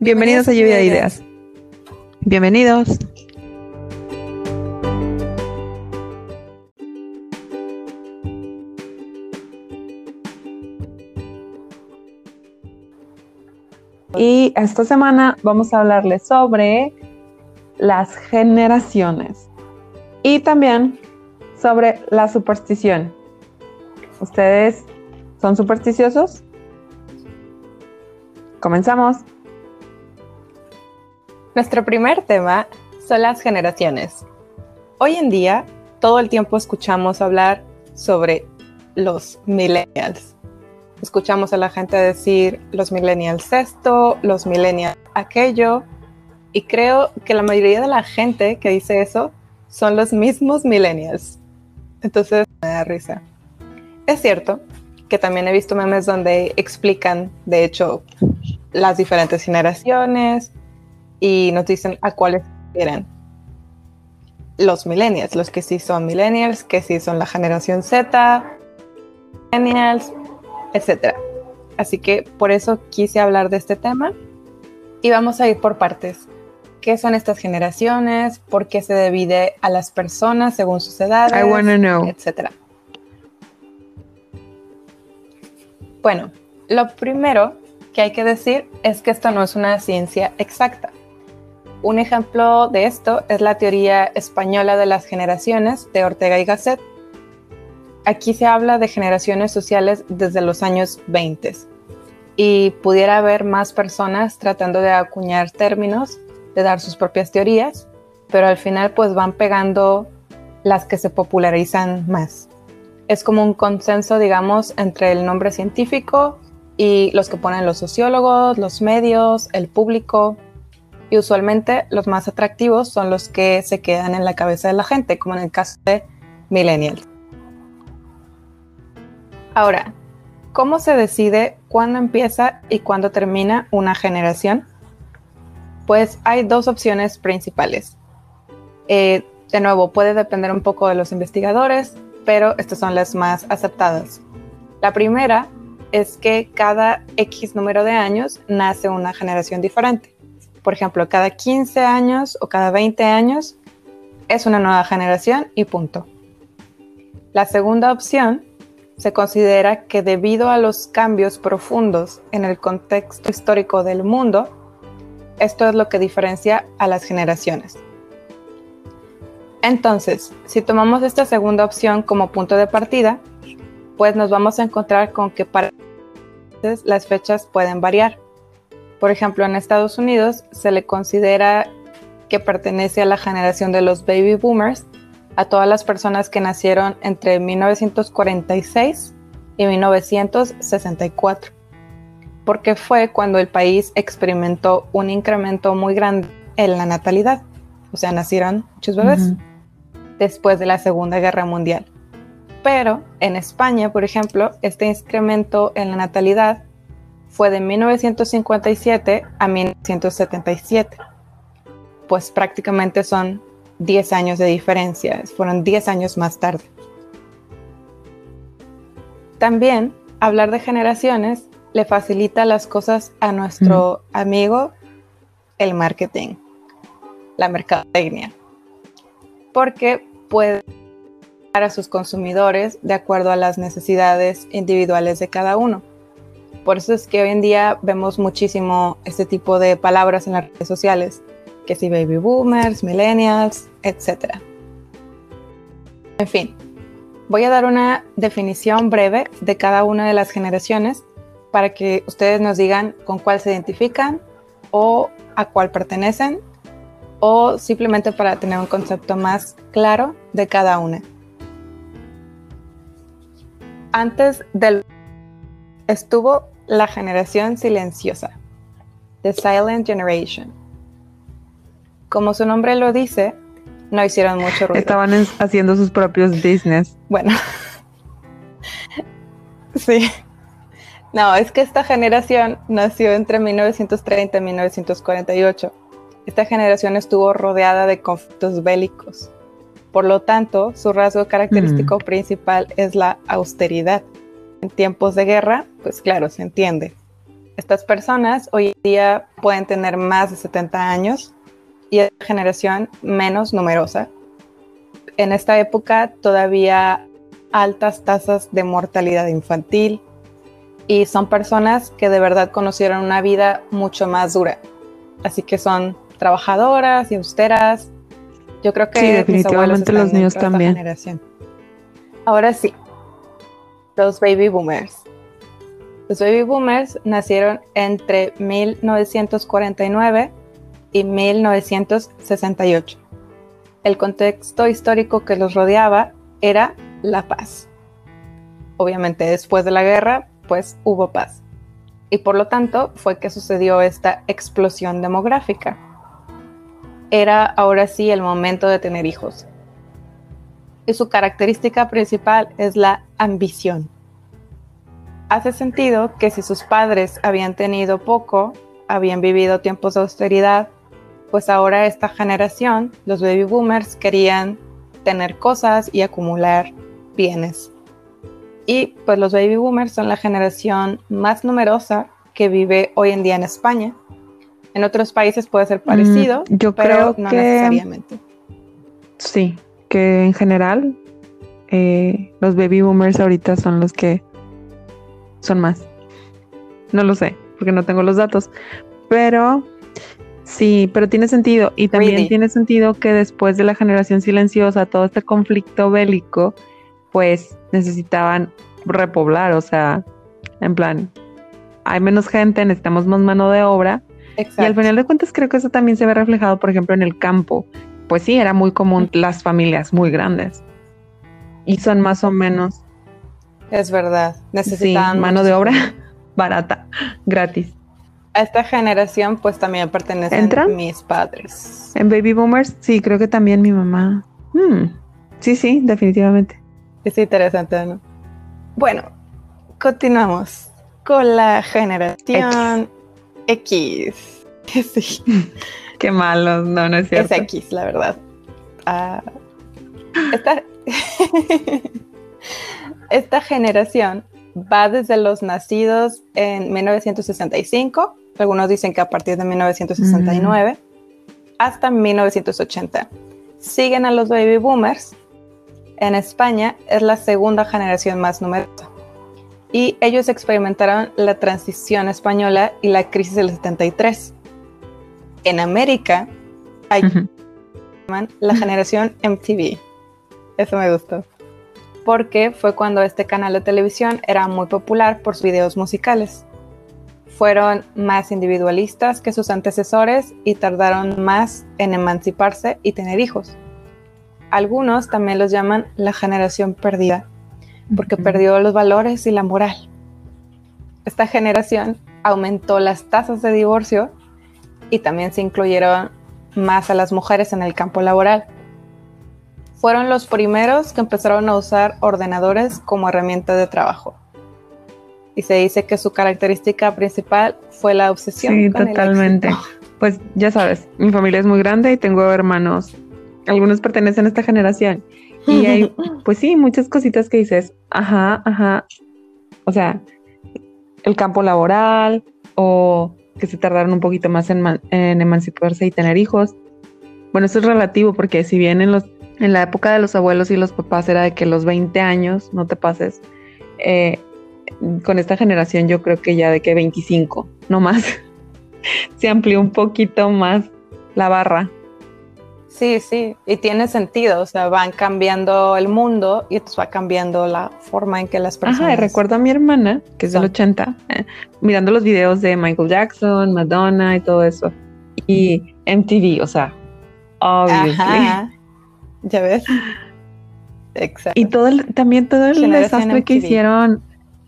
Bienvenidos a Lluvia de Ideas. Bienvenidos. Y esta semana vamos a hablarles sobre las generaciones y también sobre la superstición. ¿Ustedes son supersticiosos? Comenzamos. Nuestro primer tema son las generaciones. Hoy en día, todo el tiempo escuchamos hablar sobre los millennials. Escuchamos a la gente decir los millennials esto, los millennials aquello, y creo que la mayoría de la gente que dice eso son los mismos millennials. Entonces me da risa. Es cierto que también he visto memes donde explican, de hecho, las diferentes generaciones y nos dicen a cuáles eran los millennials, los que sí son millennials, que sí son la generación Z, millennials, etc. Así que por eso quise hablar de este tema y vamos a ir por partes. ¿Qué son estas generaciones? ¿Por qué se divide a las personas según sus edades? I wanna know. Etcétera. Bueno, lo primero que hay que decir es que esto no es una ciencia exacta. Un ejemplo de esto es la teoría española de las generaciones de Ortega y Gasset. Aquí se habla de generaciones sociales desde los años 20 y pudiera haber más personas tratando de acuñar términos, de dar sus propias teorías, pero al final pues van pegando las que se popularizan más. Es como un consenso, digamos, entre el nombre científico y los que ponen los sociólogos, los medios, el público, y usualmente los más atractivos son los que se quedan en la cabeza de la gente, como en el caso de millennials. Ahora, ¿cómo se decide cuándo empieza y cuándo termina una generación? Pues hay dos opciones principales. Eh, de nuevo, puede depender un poco de los investigadores, pero estas son las más aceptadas. La primera es que cada X número de años nace una generación diferente por ejemplo, cada 15 años o cada 20 años es una nueva generación y punto. La segunda opción se considera que debido a los cambios profundos en el contexto histórico del mundo, esto es lo que diferencia a las generaciones. Entonces, si tomamos esta segunda opción como punto de partida, pues nos vamos a encontrar con que para las fechas pueden variar. Por ejemplo, en Estados Unidos se le considera que pertenece a la generación de los baby boomers, a todas las personas que nacieron entre 1946 y 1964, porque fue cuando el país experimentó un incremento muy grande en la natalidad, o sea, nacieron muchos bebés después de la Segunda Guerra Mundial. Pero en España, por ejemplo, este incremento en la natalidad fue de 1957 a 1977. Pues prácticamente son 10 años de diferencia, fueron 10 años más tarde. También hablar de generaciones le facilita las cosas a nuestro amigo el marketing, la mercadotecnia, porque puede a sus consumidores de acuerdo a las necesidades individuales de cada uno. Por eso es que hoy en día vemos muchísimo este tipo de palabras en las redes sociales, que si baby boomers, millennials, etc. En fin, voy a dar una definición breve de cada una de las generaciones para que ustedes nos digan con cuál se identifican o a cuál pertenecen o simplemente para tener un concepto más claro de cada una. Antes del estuvo la generación silenciosa, The Silent Generation. Como su nombre lo dice, no hicieron mucho ruido. Estaban haciendo sus propios business. Bueno, sí. No, es que esta generación nació entre 1930 y 1948. Esta generación estuvo rodeada de conflictos bélicos. Por lo tanto, su rasgo característico mm. principal es la austeridad en tiempos de guerra, pues claro, se entiende. Estas personas hoy en día pueden tener más de 70 años y es generación menos numerosa. En esta época todavía altas tasas de mortalidad infantil y son personas que de verdad conocieron una vida mucho más dura. Así que son trabajadoras y austeras. Yo creo que sí, definitivamente los niños también. Generación. Ahora sí, los baby boomers. Los baby boomers nacieron entre 1949 y 1968. El contexto histórico que los rodeaba era la paz. Obviamente después de la guerra, pues hubo paz. Y por lo tanto fue que sucedió esta explosión demográfica. Era ahora sí el momento de tener hijos. Y su característica principal es la ambición. Hace sentido que si sus padres habían tenido poco, habían vivido tiempos de austeridad, pues ahora esta generación, los baby boomers, querían tener cosas y acumular bienes. Y pues los baby boomers son la generación más numerosa que vive hoy en día en España. En otros países puede ser parecido, mm, yo creo no necesariamente. Sí, que en general eh, los baby boomers ahorita son los que son más. No lo sé, porque no tengo los datos. Pero sí, pero tiene sentido. Y también tiene sentido que después de la generación silenciosa, todo este conflicto bélico, pues necesitaban repoblar, o sea, en plan, hay menos gente, necesitamos más mano de obra. Y al final de cuentas creo que eso también se ve reflejado, por ejemplo, en el campo. Pues sí, era muy común las familias muy grandes. Y son más o menos. Es verdad, necesitan mano de obra barata, gratis. A esta generación pues también pertenecen mis padres. En Baby Boomers, sí, creo que también mi mamá. Hmm, sí, sí, definitivamente. Es interesante, ¿no? Bueno, continuamos con la generación X. Sí. Qué malo, no, no es cierto. Es X, la verdad. Esta, esta generación va desde los nacidos en 1965, algunos dicen que a partir de 1969, hasta 1980. Siguen a los baby boomers, en España es la segunda generación más numerosa. Y ellos experimentaron la transición española y la crisis del 73. En América hay la generación MTV. Eso me gustó. Porque fue cuando este canal de televisión era muy popular por sus videos musicales. Fueron más individualistas que sus antecesores y tardaron más en emanciparse y tener hijos algunos también los llaman la generación perdida, porque perdió los valores y la moral. Esta generación aumentó las tasas de divorcio y también se incluyeron más a las mujeres en el campo laboral. Fueron los primeros que empezaron a usar ordenadores como herramienta de trabajo. Y se dice que su característica principal fue la obsesión. Sí, totalmente. pues ya sabes, mi familia es muy grande y tengo hermanos algunos pertenecen a esta generación. Y hay, pues sí, muchas cositas que dices, ajá, ajá. O sea, el campo laboral o que se tardaron un poquito más en, emanciparse y tener hijos. Bueno, eso es relativo porque si bien en, los, en la época de los abuelos y los papás era de que los 20 años, no te pases, eh, con esta generación yo creo que ya de que 25, no más, se amplió un poquito más la barra. Sí, sí, y tiene sentido, o sea, van cambiando el mundo y entonces va cambiando la forma en que las personas... Ajá, y recuerdo a mi hermana, que es del 80, eh, mirando los videos de Michael Jackson, Madonna y todo eso, y MTV, o sea, obviously. Ajá. ¿Ya ves? Exacto. Y todo el, también todo el desastre que hicieron,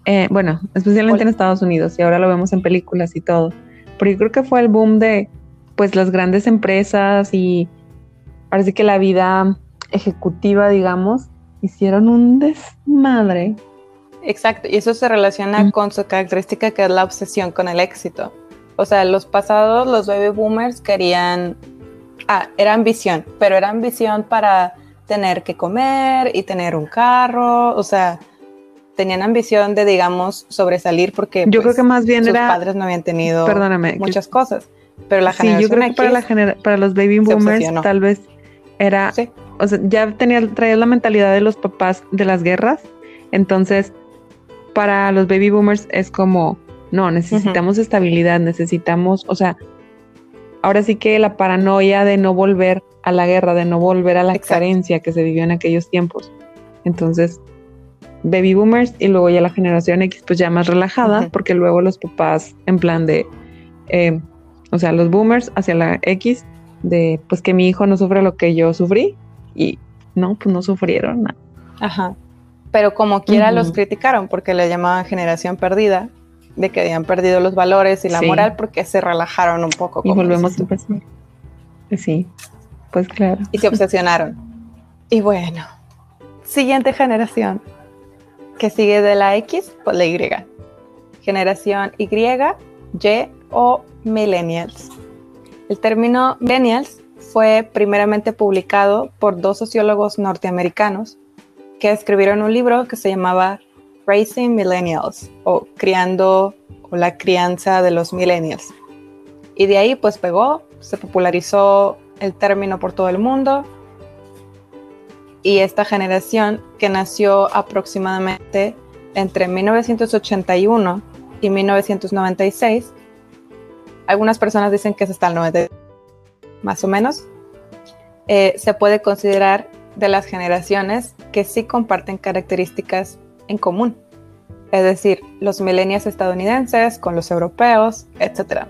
eh, bueno, especialmente en Estados Unidos, y ahora lo vemos en películas y todo, pero yo creo que fue el boom de, pues, las grandes empresas y parece que la vida ejecutiva, digamos, hicieron un desmadre. Exacto, y eso se relaciona con su característica que es la obsesión con el éxito. O sea, los pasados, los baby boomers querían, ah, era ambición, pero era ambición para tener que comer y tener un carro, o sea, tenían ambición de, digamos, sobresalir porque yo creo pues, que más bien sus padres no habían tenido muchas cosas. Pero la generación sí, yo creo que para, la para los baby boomers tal vez era, o sea, ya tenía, traía la mentalidad de los papás de las guerras, entonces para los baby boomers es como, no, necesitamos estabilidad, necesitamos, o sea, ahora sí que la paranoia de no volver a la guerra, de no volver a la carencia que se vivió en aquellos tiempos. Entonces, baby boomers y luego ya la generación X pues ya más relajada, porque luego los papás en plan de, eh, o sea, los boomers hacia la X, de pues que mi hijo no sufre lo que yo sufrí y no, pues no sufrieron nada. Ajá. Pero como quiera los criticaron porque le llamaban generación perdida, de que habían perdido los valores y la moral porque se relajaron un poco. Y volvemos a empezar. Sí, pues claro. Y se obsesionaron. y bueno, siguiente generación que sigue de la X, pues la Y. Generación Y, Y o Millennials. El término Millennials fue primeramente publicado por dos sociólogos norteamericanos que escribieron un libro que se llamaba Raising Millennials o Criando o la crianza de los millennials. Y de ahí pues pegó, se popularizó el término por todo el mundo y esta generación que nació aproximadamente entre 1981 y 1996, algunas personas dicen que es hasta el 90, más o menos, eh, se puede considerar de las generaciones que sí comparten características en común, es decir, los millennials estadounidenses con los europeos, etc.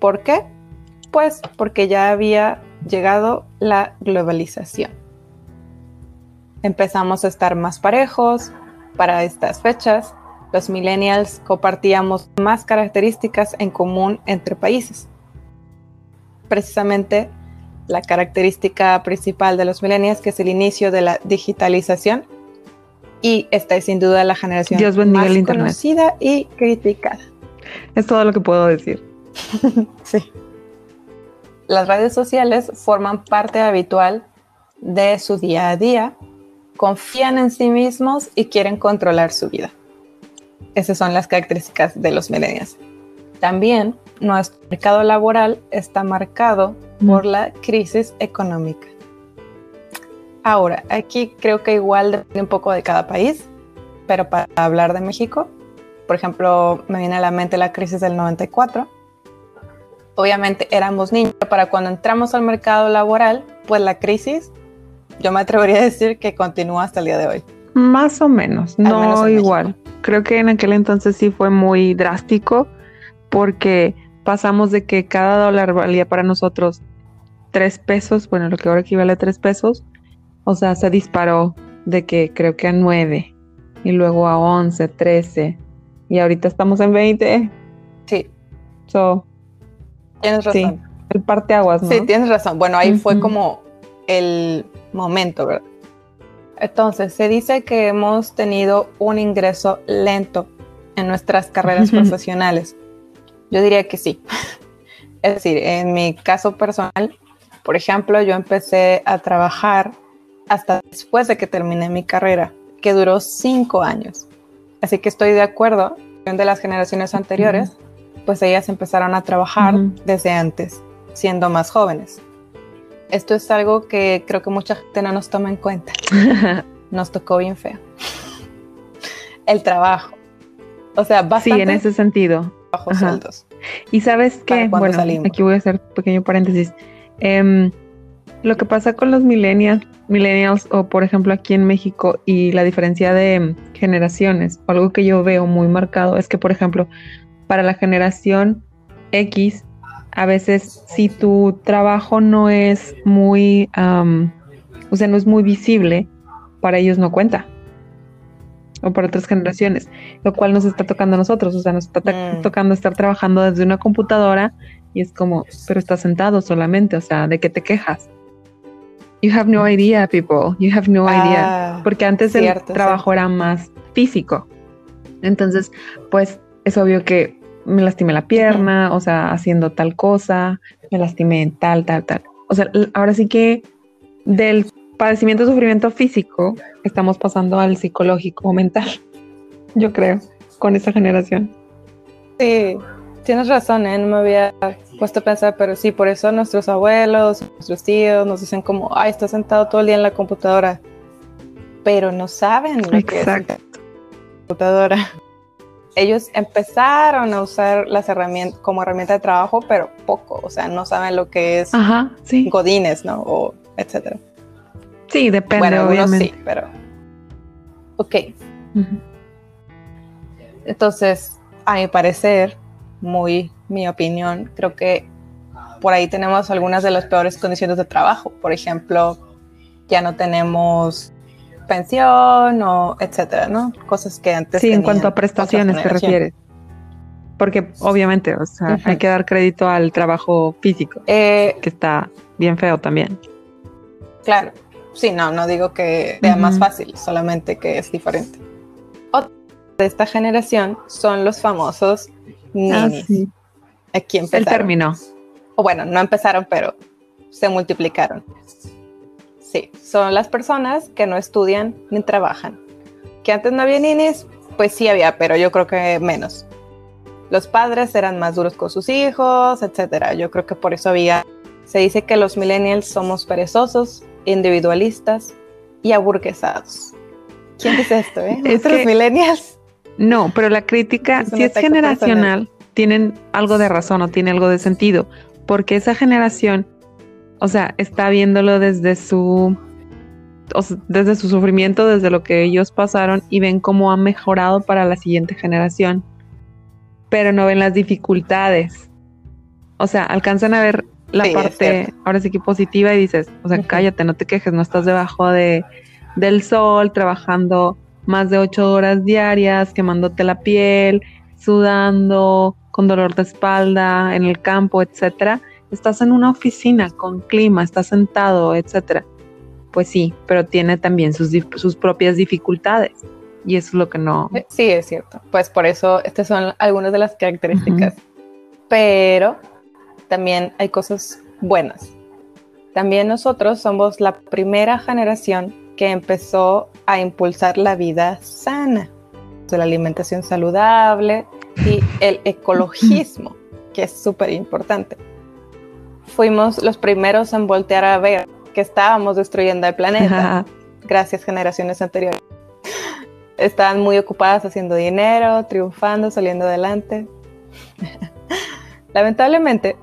¿Por qué? Pues porque ya había llegado la globalización empezamos a estar más parejos para estas fechas. Los millennials compartíamos más características en común entre países. Precisamente la característica principal de los millennials, que es el inicio de la digitalización, y esta es sin duda la generación más conocida y criticada. Es todo lo que puedo decir. sí. Las redes sociales forman parte habitual de su día a día confían en sí mismos y quieren controlar su vida. Esas son las características de los millennials. También nuestro mercado laboral está marcado por la crisis económica. Ahora, aquí creo que igual depende un poco de cada país, pero para hablar de México, por ejemplo, me viene a la mente la crisis del 94. Obviamente éramos niños, para cuando entramos al mercado laboral, pues la crisis yo me atrevería a decir que continúa hasta el día de hoy. Más o menos, no igual. Creo que en aquel entonces sí fue muy drástico porque pasamos de que cada dólar valía para nosotros tres pesos, bueno, lo que ahora equivale a tres pesos, o sea, se disparó de que creo que a nueve y luego a once, trece y ahorita estamos en veinte. Sí. So, tienes razón. el parteaguas, ¿no? Sí, tienes razón. Bueno, ahí fue como el momento, ¿verdad? Entonces, se dice que hemos tenido un ingreso lento en nuestras carreras profesionales. Yo diría que sí. Es decir, en mi caso personal, por ejemplo, yo empecé a trabajar hasta después de que terminé mi carrera, que duró cinco años. Así que estoy de acuerdo de las generaciones anteriores, pues ellas empezaron a trabajar desde antes, siendo más jóvenes esto es algo que creo que mucha gente no nos toma en cuenta. Nos tocó bien feo. El trabajo. O sea, bastante. Sí, en ese sentido. Bajos sueldos. Y sabes que, bueno, aquí voy a hacer pequeño paréntesis. Em, lo que pasa con los millennials, millennials o por ejemplo aquí en México y la diferencia de generaciones, algo que yo veo muy marcado es que por ejemplo para la generación X a veces si tu trabajo no es muy, o sea, no es muy visible, para ellos no cuenta. O para otras generaciones, lo cual nos está tocando a nosotros, o sea, nos está mm. tocando estar trabajando desde una computadora y es como, pero estás sentado solamente, o sea, ¿de qué te quejas? You have no idea, people. You have no idea. Ah, Porque antes el trabajo era más físico. Entonces, pues es obvio que me lastimé la pierna, o sea, haciendo tal cosa, me lastimé tal, tal, tal. O sea, ahora sí que del padecimiento sufrimiento físico estamos pasando al psicológico o mental. yo creo, con esa generación. Sí, tienes razón, ¿eh? no me había puesto a pensar, pero sí, por eso nuestros abuelos, nuestros tíos nos dicen como, ay, estás sentado todo el día en la computadora, pero no saben lo que es la computadora. Ellos empezaron a usar las herramientas como herramienta de trabajo, pero poco, o sea, no saben lo que es godines, ¿no? O etcétera. Sí, depende, bueno, obviamente. sí, pero... Ok. Entonces, a mi parecer, muy mi opinión, creo que por ahí tenemos algunas de las peores condiciones de trabajo. Por ejemplo, ya no tenemos pensión o etcétera, ¿no? Cosas que antes. Sí, en cuanto a prestaciones te refieres. Porque obviamente, o sea, hay que dar crédito al trabajo físico, eh, que está bien feo también. Claro, sí, no, no digo que sea más fácil, solamente que es diferente. Otra de esta generación son los famosos Ah, Aquí empezaron. El término. O bueno, no empezaron, pero se multiplicaron. Sí, son las personas que no estudian ni trabajan. Que antes no había ninis, pues sí había, pero yo creo que menos. Los padres eran más duros con sus hijos, etcétera. Yo creo que por eso había. Se dice que los millennials somos perezosos, individualistas y aburguesados. ¿Quién dice esto, eh? Es millennials no, pero la crítica, si es generacional, tienen algo de razón o tiene algo de sentido, porque esa generación, o sea, está viéndolo desde su, desde su sufrimiento, desde lo que ellos pasaron y ven cómo ha mejorado para la siguiente generación, pero no ven las dificultades. O sea, alcanzan a ver la parte, ahora sí que positiva y dices, o sea, cállate, no te quejes, no estás debajo de, del sol trabajando más de ocho horas diarias, quemándote la piel, sudando, con dolor de espalda, en el campo, etcétera. Estás en una oficina con clima, estás sentado, etcétera. Pues sí, pero tiene también sus, sus propias dificultades. Y eso es lo que no. Eh, sí, es cierto. Pues por eso estas son algunas de las características. Pero también hay cosas buenas. También nosotros somos la primera generación que empezó a impulsar la vida sana, la alimentación saludable y el ecologismo, que es súper importante. Fuimos los primeros en voltear a ver que estábamos destruyendo el planeta, gracias generaciones anteriores. Estaban muy ocupadas haciendo dinero, triunfando, saliendo adelante. Lamentablemente,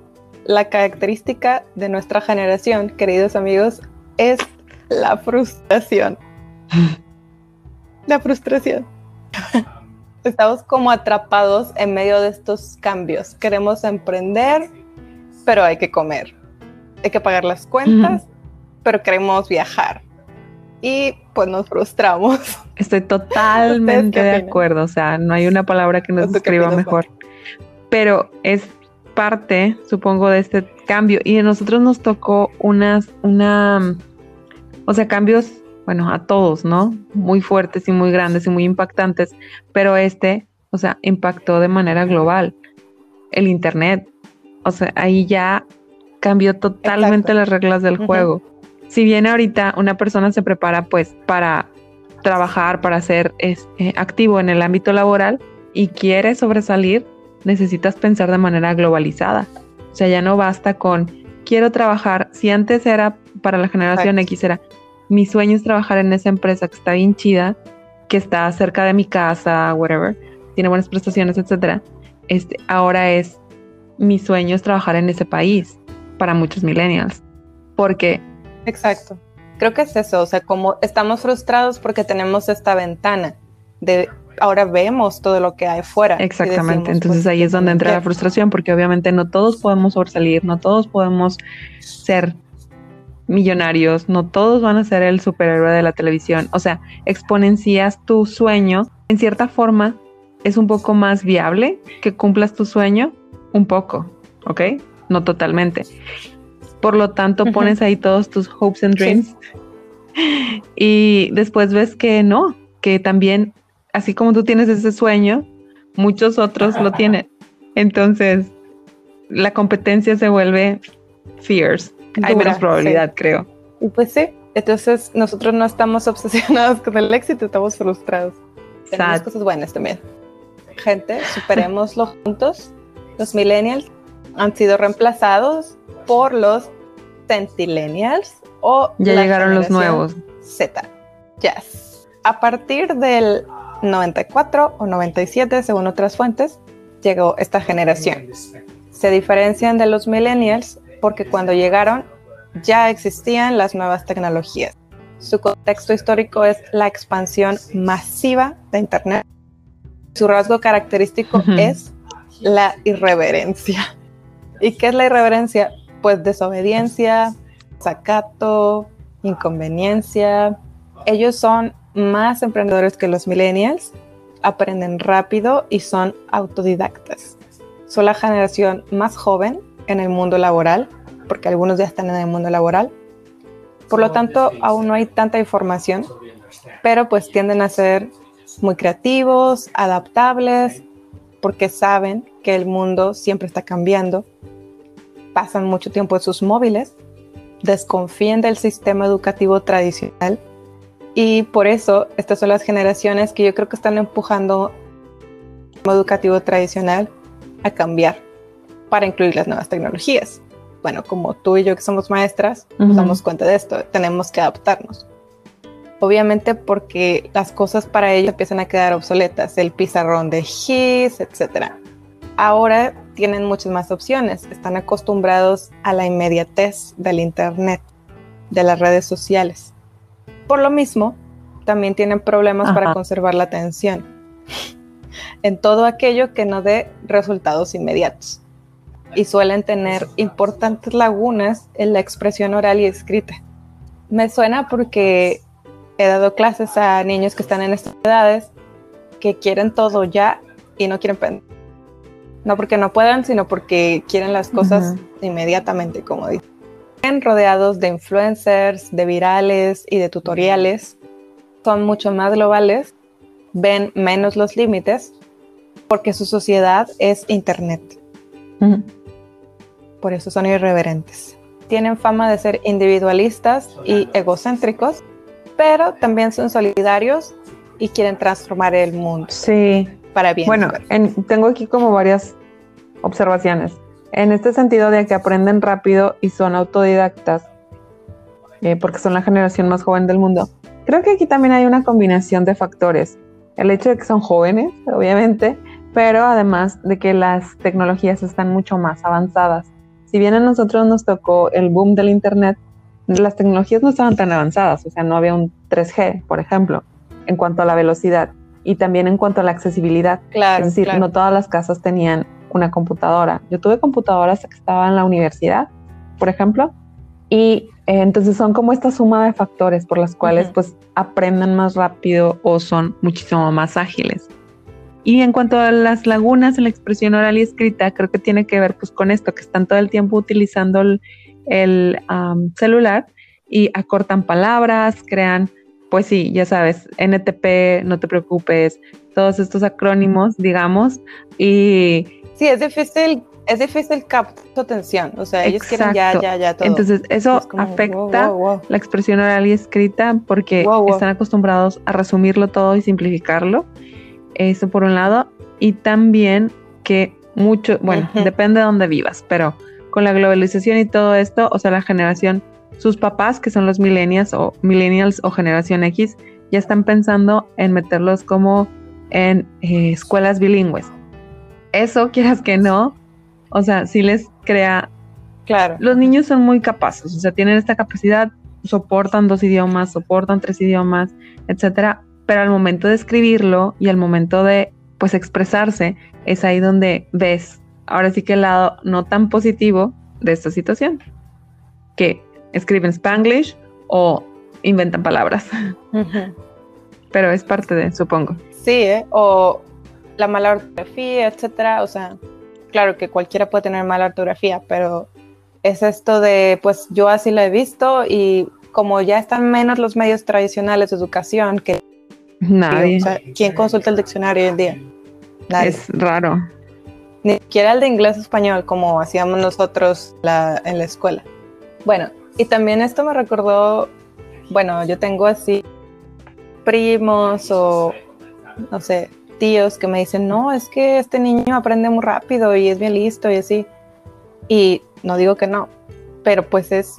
la característica de nuestra generación, queridos amigos, es la frustración. La frustración. Estamos como atrapados en medio de estos cambios. Queremos emprender, pero hay que comer. Hay que pagar las cuentas, pero queremos viajar. Y pues nos frustramos. Estoy totalmente de acuerdo. O sea, no hay una palabra que nos describa mejor. Pero es parte, supongo, de este cambio. Y a nosotros nos tocó unas, una o sea, cambios, bueno, a todos, ¿no? Muy fuertes y muy grandes y muy impactantes, pero este, o sea, impactó de manera global. El Internet, o sea, ahí ya cambió totalmente las reglas del juego. Si bien ahorita una persona se prepara pues para trabajar, para ser este, activo en el ámbito laboral y quiere sobresalir, necesitas pensar de manera globalizada. O sea, ya no basta con quiero trabajar. Si antes era para la generación X era, mi sueño es trabajar en esa empresa que está bien chida, que está cerca de mi casa, whatever, tiene buenas prestaciones, etcétera. Este, ahora es mi sueño es trabajar en ese país para muchos millennials. Porque Exacto. Creo que es eso, o sea, como estamos frustrados porque tenemos esta ventana de ahora vemos todo lo que hay fuera. Exactamente, entonces pues, ahí es donde entra la frustración porque obviamente no todos podemos sobresalir, no todos podemos ser millonarios, no todos van a ser el superhéroe de la televisión. O sea, exponencias tu sueño, en cierta forma es un poco más viable que cumplas tu sueño, un poco, ¿ok? No totalmente. Por lo tanto, pones ahí todos tus hopes and dreams y después ves que no, que también, así como tú tienes ese sueño, muchos otros lo tienen. Entonces, la competencia se vuelve fierce hay menos probabilidad, creo. Y pues sí, entonces nosotros no estamos obsesionados con el éxito, estamos frustrados. tenemos cosas buenas también. Gente, superémoslo juntos. Los millennials han sido reemplazados por los centillennials o ya llegaron los nuevos. Z. Yes. A partir del 94 o 97, según otras fuentes, llegó esta generación. Se diferencian de los millennials porque cuando llegaron ya existían las nuevas tecnologías. Su contexto histórico es la expansión masiva de Internet. Su rasgo característico es la irreverencia. ¿Y qué es la irreverencia? Pues desobediencia, sacato, inconveniencia. Ellos son más emprendedores que los millennials, aprenden rápido y son autodidactas. Son la generación más joven en el mundo laboral, porque algunos ya están en el mundo laboral. Por lo tanto, aún no hay tanta información, pero pues tienden a ser muy creativos, adaptables, porque saben que el mundo siempre está cambiando. Pasan mucho tiempo en sus móviles, desconfían del sistema educativo tradicional y por eso estas son las generaciones que yo creo que están empujando el sistema educativo tradicional a cambiar para incluir las nuevas tecnologías. Bueno, como tú y yo que somos maestras, nos damos cuenta de esto, tenemos que adaptarnos. Obviamente porque las cosas para ellos empiezan a quedar obsoletas, el pizarrón de GIS, etc. Ahora tienen muchas más opciones, están acostumbrados a la inmediatez del Internet, de las redes sociales. Por lo mismo, también tienen problemas para conservar la atención en todo aquello que no dé resultados inmediatos y suelen tener importantes lagunas en la expresión oral y escrita. Me suena porque he dado clases a niños que están en estas edades que quieren todo ya y no quieren aprender. No porque no puedan, sino porque quieren las cosas inmediatamente, como dicen. Rodeados de influencers, de virales y de tutoriales, son mucho más globales, ven menos los límites porque su sociedad es Internet. Por eso son irreverentes. Tienen fama de ser individualistas y egocéntricos, pero también son solidarios y quieren transformar el mundo. Sí. Para bien. Bueno, tengo aquí como varias observaciones. En este sentido de que aprenden rápido y son autodidactas, eh, porque son la generación más joven del mundo, creo que aquí también hay una combinación de factores. El hecho de que son jóvenes, obviamente, pero además de que las tecnologías están mucho más avanzadas. Si bien a nosotros nos tocó el boom del Internet, las tecnologías no estaban tan avanzadas, o sea, no había un 3G, por ejemplo, en cuanto a la velocidad y también en cuanto a la accesibilidad. Claro, es decir, no todas las casas tenían una computadora. Yo tuve computadoras que estaba en la universidad, por ejemplo, y eh, entonces son como esta suma de factores por las cuales pues aprenden más rápido o son muchísimo más ágiles. Y en cuanto a las lagunas en la expresión oral y escrita, creo que tiene que ver pues con esto, que están todo el tiempo utilizando el, celular y acortan palabras, crean, pues sí, ya sabes, NTP, no te preocupes, todos estos acrónimos, digamos, y... Sí, es difícil, es difícil captar su atención, o sea, ellos quieren ya, ya, ya todo. Entonces, eso afecta la expresión oral y escrita porque están acostumbrados a resumirlo todo y simplificarlo eso por un lado. Y también que mucho, bueno, depende de dónde vivas, pero con la globalización y todo esto, o sea, la generación, sus papás, que son los millennials o millennials o generación X, ya están pensando en meterlos como en eh, escuelas bilingües. Eso, quieras que no, o sea, si les crea... Claro. Los niños son muy capaces, o sea, tienen esta capacidad, soportan dos idiomas, soportan tres idiomas, etcétera, pero al momento de escribirlo y al momento de pues expresarse, es ahí donde ves ahora sí que el lado no tan positivo de esta situación, que escriben spanglish o inventan palabras. Pero es parte de, supongo. Sí, ¿eh? o la mala ortografía, etcétera. O sea, claro que cualquiera puede tener mala ortografía, pero es esto de, pues yo así lo he visto y como ya están menos los medios tradicionales de educación que Nadie. ¿Quién consulta el diccionario hoy en día? Nadie. Es raro. Ni siquiera el de inglés español, como hacíamos nosotros en la escuela. Bueno, y también esto me recordó, bueno, yo tengo así primos o no sé, tíos que me dicen, no, es que este niño aprende muy rápido y es bien listo y así. Y no digo que no, pero pues es,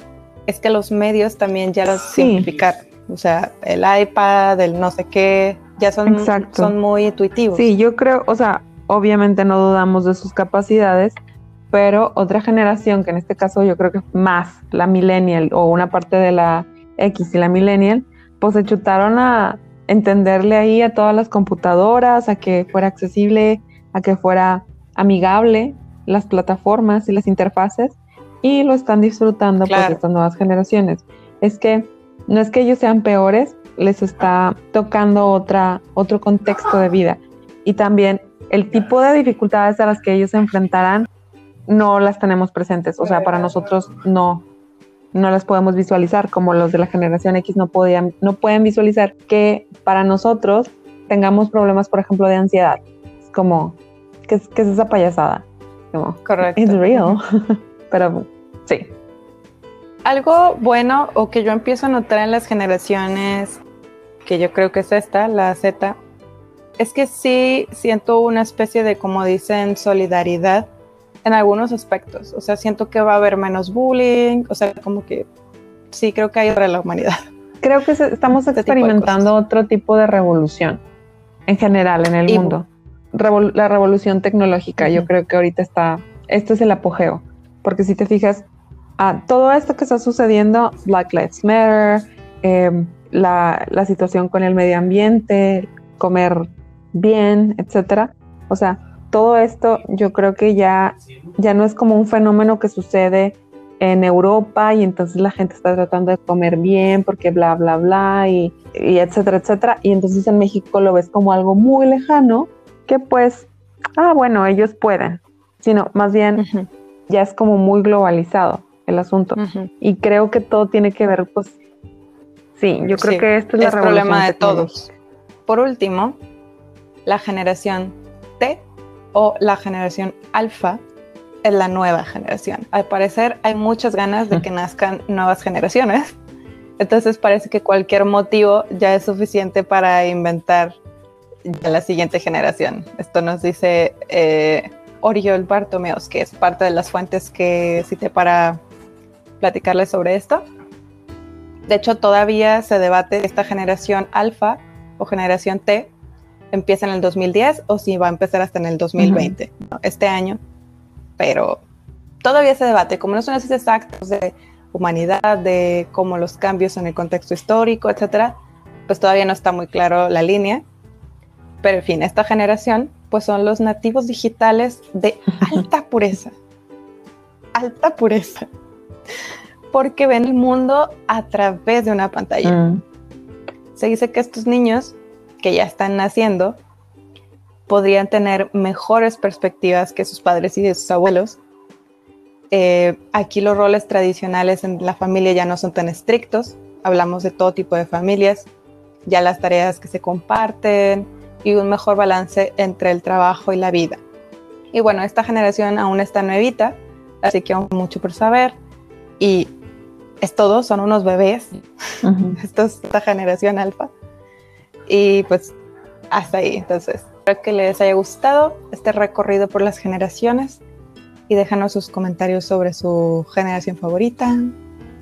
es que los medios también ya los simplificaron. O sea, el iPad, el no sé qué, ya son, son muy intuitivos. Sí, yo creo, o sea, obviamente no dudamos de sus capacidades, pero otra generación, que en este caso yo creo que más la millennial o una parte de la X y la millennial, pues se chutaron a entenderle ahí a todas las computadoras, a que fuera accesible, a que fuera amigable las plataformas y las interfaces y lo están disfrutando pues, estas nuevas generaciones. Es que no es que ellos sean peores, les está tocando otra, otro contexto de vida. Y también el tipo de dificultades a las que ellos se enfrentarán no las tenemos presentes. O sea, para nosotros no, no las podemos visualizar, como los de la generación X no, podían, no pueden visualizar que para nosotros tengamos problemas, por ejemplo, de ansiedad. Es como, ¿qué es, qué es esa payasada? Correcto. It's real. Pero sí. Algo bueno o que yo empiezo a notar en las generaciones, que yo creo que es esta, la Z, es que sí siento una especie de, como dicen, solidaridad en algunos aspectos. O sea, siento que va a haber menos bullying, o sea, como que sí creo que hay para la humanidad. Creo que estamos este experimentando otro tipo de revolución en general en el mundo. la revolución tecnológica, yo creo que ahorita está, esto es el apogeo, porque si te fijas, a todo esto que está sucediendo, Black Lives Matter, em, la, la situación con el medio ambiente, comer bien, etcétera. O sea, todo esto yo creo que ya, ya no es como un fenómeno que sucede en Europa y entonces la gente está tratando de comer bien porque bla, bla, bla y, etcétera, etcétera. Y entonces en México lo ves como algo muy lejano que pues, ah, bueno, ellos pueden, sino más bien ya es como muy globalizado el asunto. Y creo que todo tiene que ver, pues, sí, yo creo que esto es, el problema de todos. Por último, la generación T o la generación alfa es la nueva generación. Al parecer hay muchas ganas de que nazcan nuevas generaciones. Entonces parece que cualquier motivo ya es suficiente para inventar la siguiente generación. Esto nos dice eh, Oriol Bartomeos, que es parte de las fuentes que cité para platicarles sobre esto. De hecho, todavía se debate esta generación alfa o generación T empieza en el 2010 o si va a empezar hasta en el 2020, este año. Pero todavía se debate, como no son esos exactos de humanidad, de cómo los cambios en el contexto histórico, etcétera, pues todavía no está muy claro la línea. Pero en fin, esta generación, pues son los nativos digitales de alta pureza. alta pureza. Porque ven el mundo a través de una pantalla. Mm. Se dice que estos niños que ya están naciendo podrían tener mejores perspectivas que sus padres y de sus abuelos. Eh, aquí los roles tradicionales en la familia ya no son tan estrictos, hablamos de todo tipo de familias, ya las tareas que se comparten y un mejor balance entre el trabajo y la vida. Y bueno, esta generación aún está nuevita, así que aún mucho por saber. Y es todo, son unos bebés, esta generación alfa. Y pues hasta ahí. Entonces, espero que les haya gustado este recorrido por las generaciones y déjanos sus comentarios sobre su generación favorita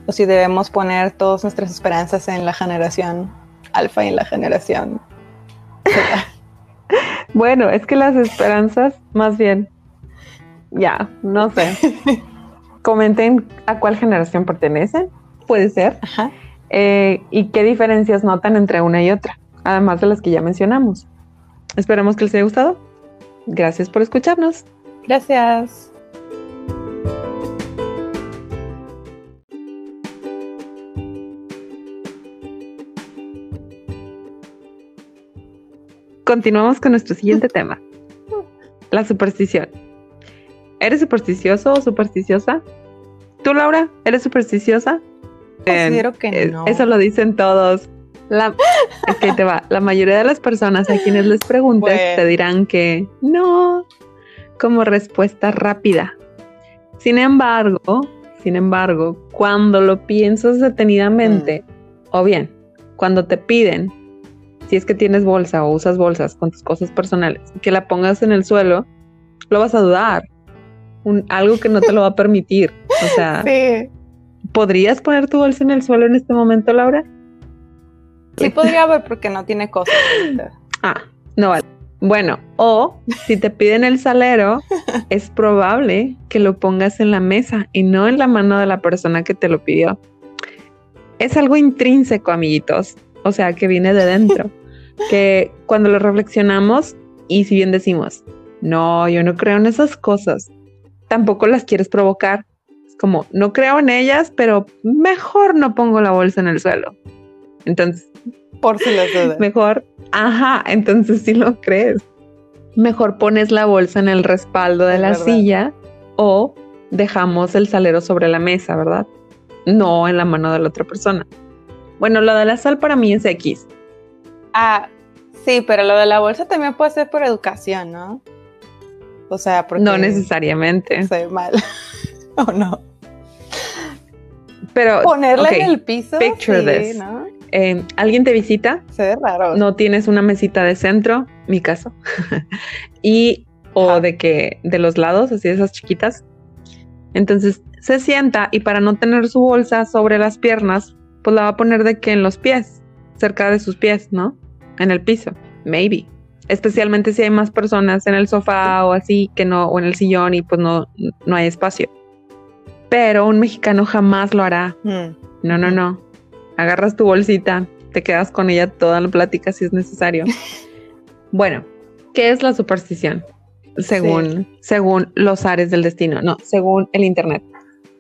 o si debemos poner todas nuestras esperanzas en la generación alfa y en la generación bueno, es que las esperanzas, más bien, ya, no sé. Comenten a cuál generación pertenecen, puede ser, eh, y qué diferencias notan entre una y otra además de las que ya mencionamos. Esperamos que les haya gustado. Gracias por escucharnos. Gracias. Continuamos con nuestro siguiente tema. La superstición. ¿Eres supersticioso o supersticiosa? ¿Tú, Laura, eres supersticiosa? Considero que no. Eso lo dicen todos. La, te va. La mayoría de las personas a quienes les preguntes te dirán que no, como respuesta rápida. Sin embargo, sin embargo, cuando lo piensas detenidamente, mm. o bien, cuando te piden si es que tienes bolsa o usas bolsas con tus cosas personales, que la pongas en el suelo, lo vas a dudar. Un, algo que no te lo va a permitir. O sea, ¿podrías poner tu bolsa en el suelo en este momento, Laura? Sí podría haber porque no tiene cosas. ah, no vale. Bueno, o si te piden el salero, es probable que lo pongas en la mesa y no en la mano de la persona que te lo pidió. Es algo intrínseco, amiguitos, o sea, que viene de dentro, que cuando lo reflexionamos y si bien decimos, no, yo no creo en esas cosas, tampoco las quieres provocar. Es como, no creo en ellas, pero mejor no pongo la bolsa en el suelo. Entonces, por si las dudas. Mejor, ajá, entonces si lo crees. Mejor pones la bolsa en el respaldo de la silla o dejamos el salero sobre la mesa, ¿verdad? No en la mano de la otra persona. Bueno, lo de la sal para mí es X. Ah, sí, pero lo de la bolsa también puede ser por educación, ¿no? O sea, porque... No necesariamente. Soy mal. ¿O no? Pero... Ponerla en el piso. Picture this. ¿no? Eh, alguien te visita. Se ve raro. No tienes una mesita de centro, mi caso. y, o de que, de los lados, así esas chiquitas. Entonces se sienta y para no tener su bolsa sobre las piernas, pues la va a poner de que en los pies, cerca de sus pies, ¿no? En el piso. Maybe. Especialmente si hay más personas en el sofá o así que no, o en el sillón y pues no, no hay espacio. Pero un mexicano jamás lo hará. Hmm. No, no, no agarras tu bolsita, te quedas con ella toda la plática si es necesario. bueno, ¿qué es la superstición? Según, según los ares del destino, no, según el Internet.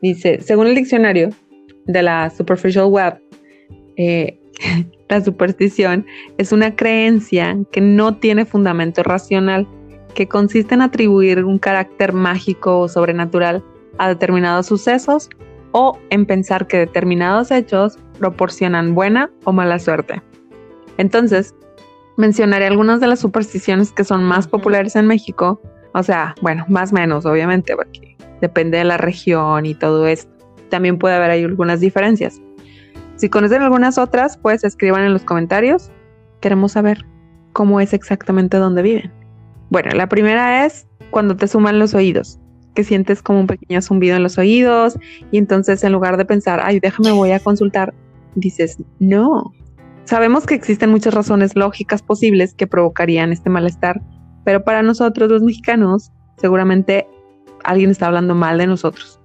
Dice, según el diccionario de la Superficial Web, eh, la superstición es una creencia que no tiene fundamento racional, que consiste en atribuir un carácter mágico o sobrenatural a determinados sucesos o en pensar que determinados hechos proporcionan buena o mala suerte. Entonces, mencionaré algunas de las supersticiones que son más populares en México, o sea, bueno, más o menos, obviamente, porque depende de la región y todo esto. También puede haber ahí algunas diferencias. Si conocen algunas otras, pues escriban en los comentarios. Queremos saber cómo es exactamente donde viven. Bueno, la primera es cuando te suman los oídos que sientes como un pequeño zumbido en los oídos y entonces en lugar de pensar, ay, déjame, voy a consultar, dices, no. Sabemos que existen muchas razones lógicas posibles que provocarían este malestar, pero para nosotros los mexicanos, seguramente alguien está hablando mal de nosotros.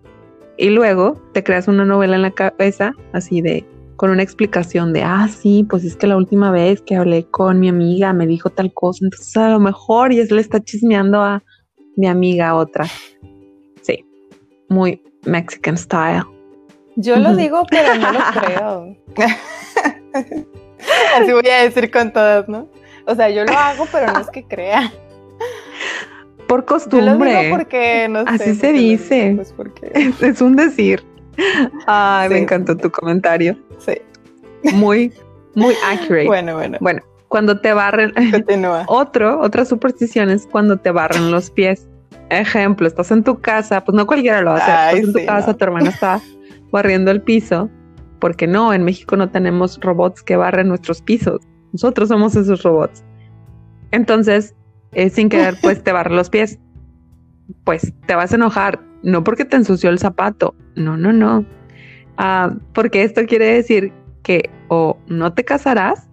Y luego te creas una novela en la cabeza, así de, con una explicación de, ah, sí, pues es que la última vez que hablé con mi amiga me dijo tal cosa, entonces a lo mejor y es le está chismeando a mi amiga otra muy Mexican style. Yo lo digo, pero no lo creo. Así voy a decir con todas, ¿no? O sea, yo lo hago, pero no es que crea. Por costumbre. Yo lo digo porque no Así se dice. Pues porque... Es un decir. Ay, me encantó tu comentario. Sí. Muy, muy accurate. Bueno, bueno. Bueno, cuando te barren. Continúa. Otro, otra superstición es cuando te barren los pies. Ejemplo, estás en tu casa, pues no cualquiera lo hace. estás en tu casa, tu hermana está barriendo el piso, porque no, en México no tenemos robots que barren nuestros pisos. Nosotros somos esos robots. Entonces, eh, sin querer, pues te barre los pies. Pues te vas a enojar, no porque te ensució el zapato, no, no, no. Ah, porque esto quiere decir que o no te casarás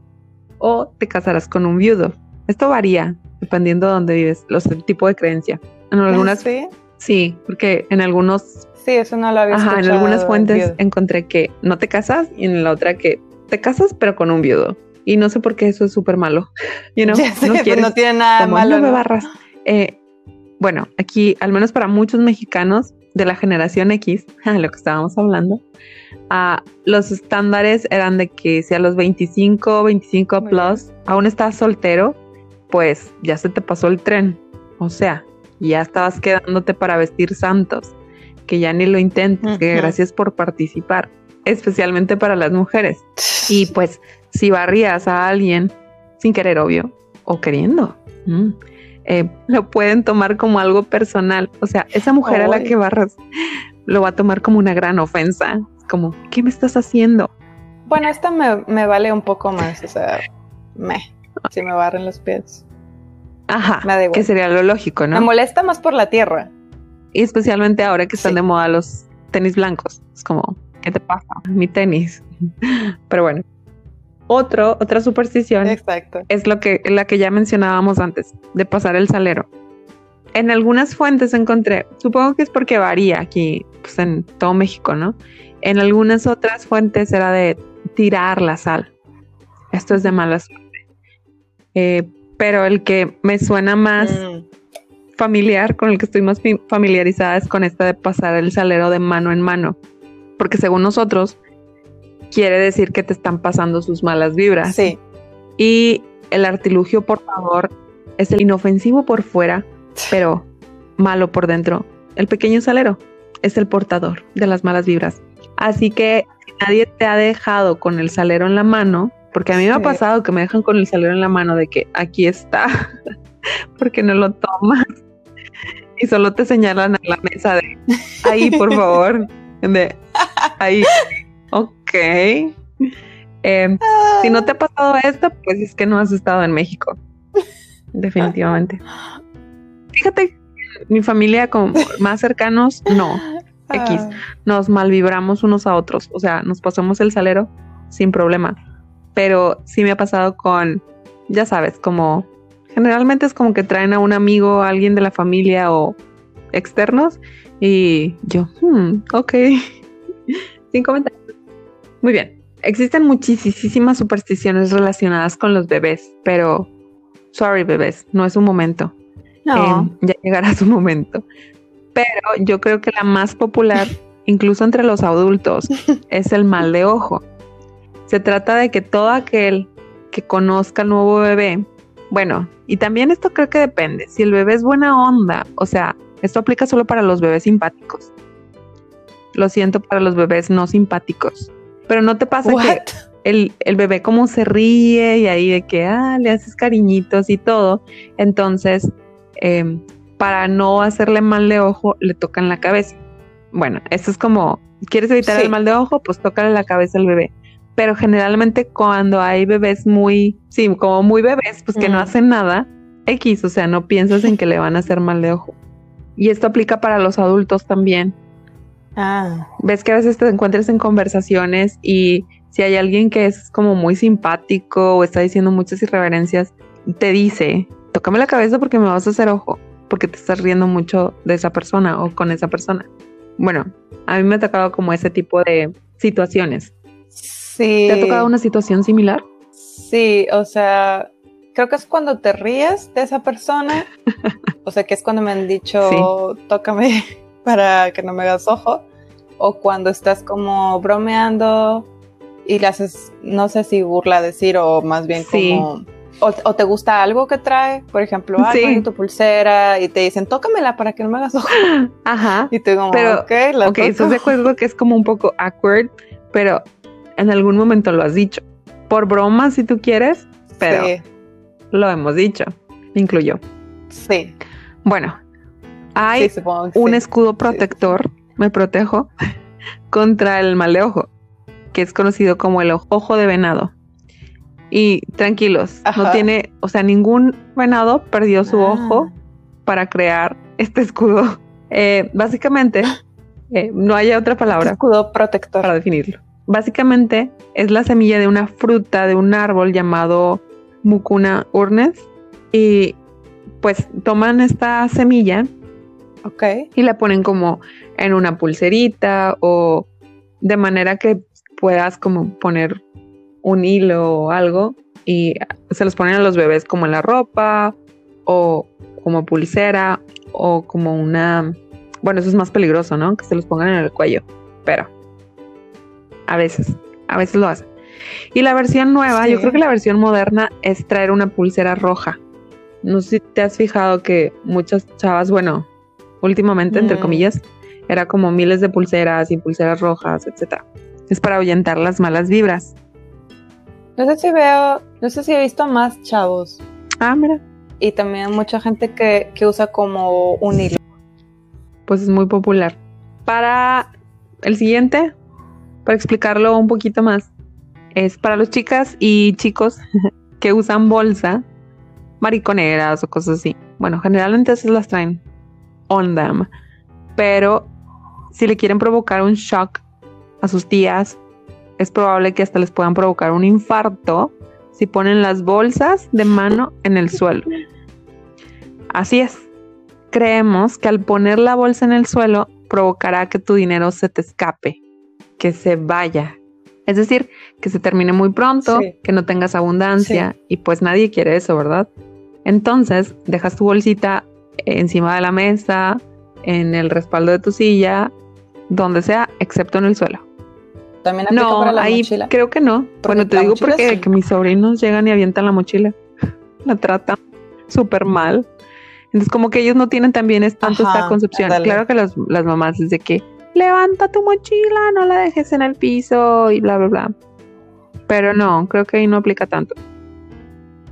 o te casarás con un viudo. Esto varía dependiendo de dónde vives, los, el tipo de creencia. En algunas. ¿Sí? Sí, porque en algunos. Sí, eso no lo había Ajá, en algunas fuentes encontré que no te casas y en la otra que te casas pero con un viudo. Y no sé por qué eso es súper malo. You know? no, pues no tiene nada malo. No me barras. Eh, bueno, aquí, al menos para muchos mexicanos de la generación X, lo que estábamos hablando, uh, los estándares eran de que si a los 25, 25 plus aún estás soltero, pues ya se te pasó el tren. O sea, ya estabas quedándote para vestir santos, que ya ni lo intentes, que gracias por participar, especialmente para las mujeres. Y pues si barrías a alguien sin querer, obvio, o queriendo, mm, eh, lo pueden tomar como algo personal. O sea, esa mujer a la que barras lo va a tomar como una gran ofensa. Como, ¿qué me estás haciendo? Bueno, esta me, me vale un poco más, o sea, me si me barren los pies. Ajá, que sería lo lógico, ¿no? Me molesta más por la tierra. Y especialmente ahora que están de moda los tenis blancos. Es como, ¿qué te pasa? Mi tenis. Pero bueno. Otro, otra superstición Exacto. es lo que, la que ya mencionábamos antes, de pasar el salero. En algunas fuentes encontré, supongo que es porque varía aquí, pues en todo México, ¿no? En algunas otras fuentes era de tirar la sal. Esto es de mala suerte. Eh, pero el que me suena más mm. familiar, con el que estoy más familiarizada, es con esta de pasar el salero de mano en mano. Porque según nosotros, quiere decir que te están pasando sus malas vibras. Sí. Y el artilugio portador es el inofensivo por fuera, pero malo por dentro. El pequeño salero es el portador de las malas vibras. Así que si nadie te ha dejado con el salero en la mano, porque a mí me ha pasado que me dejan con el salero en la mano de que aquí está, porque no lo tomas. Y solo te señalan a la mesa de ahí, por favor. De ahí. Ok. Em, si no te ha pasado esto, pues es que no has estado en México. Definitivamente. Fíjate, mi familia con más cercanos, no. X. Ah. Nos malvibramos unos a otros. O sea, nos pasamos el salero sin problema pero sí me ha pasado con, ya sabes, como generalmente es como que traen a un amigo, a alguien de la familia o externos y yo, hmm, ok, sin comentarios. Muy bien, existen muchísimas supersticiones relacionadas con los bebés, pero, sorry bebés, no es un momento. No. Em, ya llegará su momento. Pero yo creo que la más popular, incluso entre los adultos, es el mal de ojo. Se trata de que todo aquel que conozca al nuevo bebé, bueno, y también esto creo que depende, si el bebé es buena onda, o sea, esto aplica solo para los bebés simpáticos. Lo siento para los bebés no simpáticos. Pero no te pasa que el, el, bebé como se ríe y ahí de que, ah, le haces cariñitos y todo. Entonces, em, para no hacerle mal de ojo, le tocan la cabeza. Bueno, esto es como, ¿quieres evitar el mal de ojo? Pues tócale la cabeza al bebé pero generalmente cuando hay bebés muy, sí, como muy bebés, pues que no hacen nada, X, o sea, no piensas en que le van a hacer mal de ojo. Y esto aplica para los adultos también. Ah. Ves que a veces te encuentras en conversaciones y si hay alguien que es como muy simpático o está diciendo muchas irreverencias, te dice, tócame la cabeza porque me vas a hacer ojo, porque te estás riendo mucho de esa persona o con esa persona. Bueno, a mí me ha tocado como ese tipo de situaciones. ¿Te ha tocado una situación similar? Sí, o sea, creo que es cuando te ríes de esa persona. o sea, que es cuando me han dicho, tócame para que no me hagas ojo. O cuando estás como bromeando y le haces, no sé si burla decir o más bien como... O, te gusta algo que trae, por ejemplo, algo en tu pulsera y te dicen, tócamela para que no me hagas ojo. Ajá. Y te como, pero, ok, la Ok, eso de acuerdo que es como un poco awkward, pero en algún momento lo has dicho. Por broma, si tú quieres, pero lo hemos dicho, incluyó. Sí. Bueno, hay un escudo protector, me protejo, contra el mal de ojo, que es conocido como el ojo de venado. Y tranquilos, no tiene, o sea, ningún venado perdió su ah. ojo para crear este escudo. Eh, básicamente, eh, no hay otra palabra. Escudo protector. Para definirlo. Básicamente es la semilla de una fruta de un árbol llamado Mucuna urnes y pues toman esta semilla okay. y la ponen como en una pulserita o de manera que puedas como poner un hilo o algo y se los ponen a los bebés como en la ropa o como pulsera o como una bueno eso es más peligroso no que se los pongan en el cuello pero a veces, a veces lo hacen. Y la versión nueva, yo creo que la versión moderna es traer una pulsera roja. No sé si te has fijado que muchas chavas, bueno, últimamente, entre mm. comillas, era como miles de pulseras y pulseras rojas, etcétera. Es para ahuyentar las malas vibras. No sé si veo, no sé si he visto más chavos. Ah, mira. Y también mucha gente que, que usa como un hilo. Pues es muy popular. Para el siguiente, para explicarlo un poquito más, es para los chicas y chicos que usan bolsa, mariconeras o cosas así. Bueno, generalmente esas las traen on them. Pero si le quieren provocar un shock a sus tías, es probable que hasta les puedan provocar un infarto si ponen las bolsas de mano en el suelo. Así es. Creemos que al poner la bolsa en el suelo provocará que tu dinero se te escape, que se vaya. Es decir, que se termine muy pronto, que no tengas abundancia y pues nadie quiere eso, ¿verdad? Entonces, dejas tu bolsita encima de la mesa, en el respaldo de tu silla, donde sea, excepto en el suelo. También no, para la ahí creo que no. bueno, te digo porque que mis sobrinos llegan y avientan la mochila. La tratan súper mal. Entonces, como que ellos no tienen también es tanto esta concepción. Claro que las, las mamás es de que levanta tu mochila, no la dejes en el piso y bla, bla, bla. Pero no, creo que ahí no aplica tanto.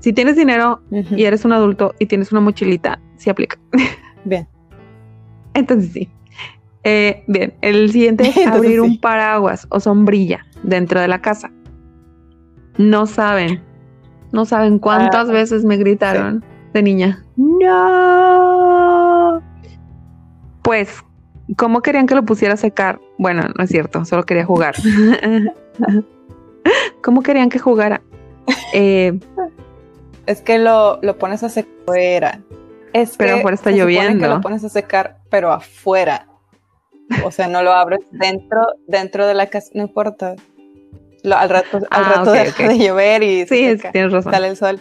Si tienes dinero y eres un adulto y tienes una mochilita, sí aplica. Bien. Entonces sí. Eh, bien, el siguiente es abrir un paraguas o sombrilla dentro de la casa. No saben, no saben cuántas ah, veces me gritaron de niña. No. Pues, ¿cómo querían que lo pusiera a secar? Bueno, no es cierto, solo quería jugar. ¿Cómo querían que jugara? Eh, es que lo, lo pones a secar afuera. Es pero afuera está lloviendo. Que lo pones a secar, pero afuera. O sea, no lo abres dentro, dentro de la casa, no importa. al rato, al ah, rato deja de llover y sí, tienes razón. sale el sol.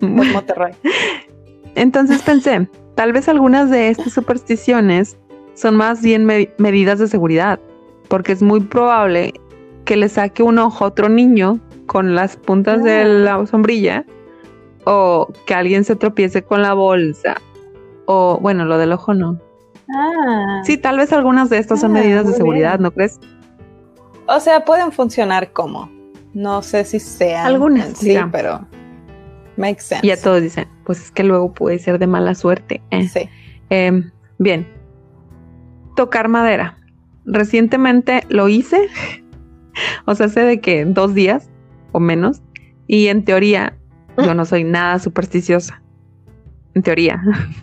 Monterrey. Entonces pensé, tal vez algunas de estas supersticiones son más bien medidas de seguridad, porque es muy probable que le saque un ojo a otro niño con las puntas de ah. la sombrilla, o que alguien se tropiece con la bolsa, o bueno, lo del ojo no, Ah. Sí, tal vez algunas de estas son ah, medidas de seguridad, ¿no crees? O sea, pueden funcionar como. No sé si sean. Algunas, sí, pero. Makes sense. Y a todos dicen, pues es que luego puede ser de mala suerte. Eh. Sí. Em, bien. Tocar madera. Recientemente lo hice. o sea, hace de que dos días o menos. Y en teoría, yo no soy nada supersticiosa. En teoría.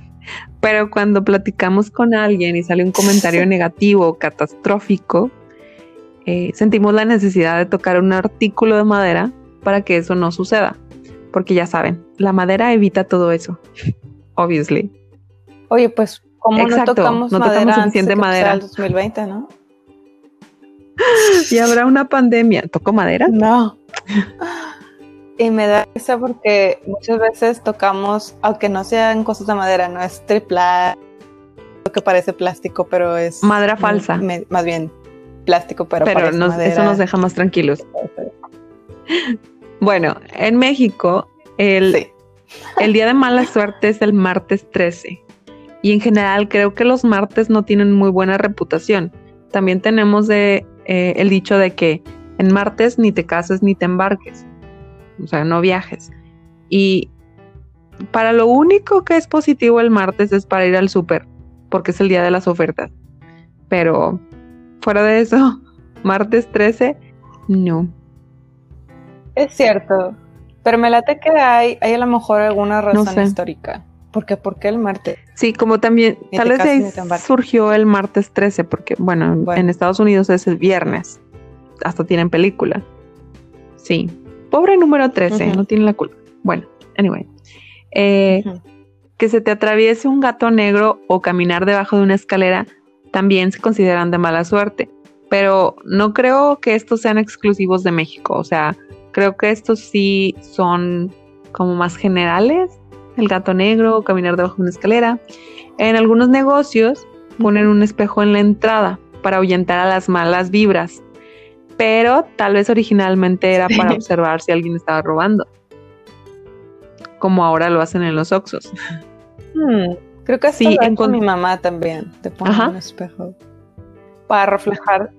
Pero cuando platicamos con alguien y sale un comentario negativo, catastrófico, eh, sentimos la necesidad de tocar un artículo de madera para que eso no suceda. Porque ya saben, la madera evita todo eso. Obviously. Oye, pues, como no tocamos, no madera tocamos suficiente madera. El 2020, ¿no? Y habrá una pandemia. ¿Toco madera? No. Y me da risa porque muchas veces tocamos, aunque no sean cosas de madera, no es tripla, lo que parece plástico, pero es... Madera falsa. más bien plástico, pero, pero eso nos deja más tranquilos. Bueno, en México, el, el día de mala suerte es el martes 13. Y en general creo que los martes no tienen muy buena reputación. También tenemos de, eh, el dicho de que en martes ni te cases ni te embarques o sea, no viajes. Y para lo único que es positivo el martes es para ir al súper, porque es el día de las ofertas. Pero fuera de eso, martes 13, no. Es cierto, pero me late que hay, hay a lo mejor alguna razón histórica. Porque, ¿por qué el martes? Sí, como también, tal vez surgió el martes 13, porque, bueno, en Estados Unidos es el viernes. Hasta tienen película. Sí, Pobre número 13, no tiene la culpa. Bueno, anyway. Eh, que se te atraviese un gato negro o caminar debajo de una escalera también se consideran de mala suerte. Pero no creo que estos sean exclusivos de México. O sea, creo que estos sí son como más generales. El gato negro o caminar debajo de una escalera. En algunos negocios ponen un espejo en la entrada para ahuyentar a las malas vibras pero tal vez originalmente era para observar si alguien estaba robando. Como ahora lo hacen en los Oxos. Hmm, creo que sí, con mi mamá también. Te pone un espejo para reflejar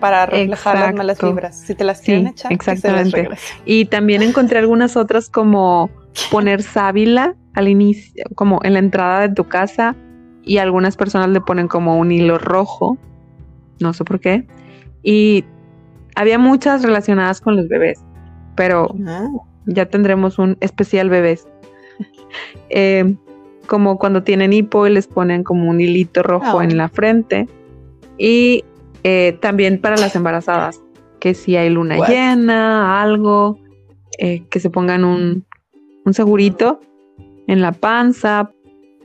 para reflejar las malas vibras. Si te las quieren echar, exactamente. y también encontré algunas otras como poner sábila al inicio, como en la entrada de tu casa, y algunas personas le ponen como un hilo rojo no sé por qué. Y había muchas relacionadas con los bebés, pero ah. ya tendremos un especial bebés. Eh, como cuando tienen hipo y les ponen como un hilito rojo en la frente. Y eh, también para las embarazadas, que si hay luna llena, algo, eh, que se pongan un, un, segurito en la panza,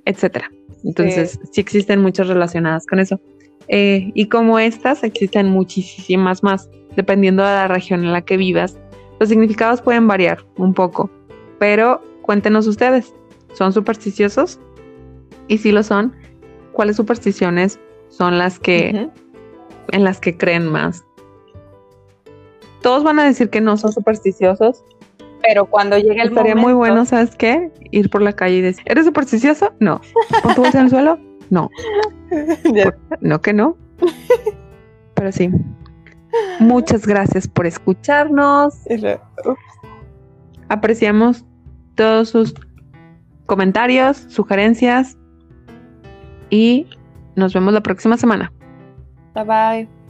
etcétera. Entonces, sí. existen muchas relacionadas con eso. y como estas, existen muchísimas más, dependiendo de la región en la que vivas. Los significados pueden variar un poco, pero cuéntenos ustedes, ¿son supersticiosos? Y si lo son, ¿cuáles supersticiones son las que en las que creen más? Todos van a decir que no son supersticiosos, pero cuando llegue el Estaría muy bueno, ¿sabes qué? Ir por la calle y decir, ¿eres supersticioso? No. ¿Pon tu bolsa en el suelo? No. no que no. Pero sí. Muchas gracias por escucharnos. Apreciamos todos sus comentarios, sugerencias y nos vemos la próxima semana. 拜拜。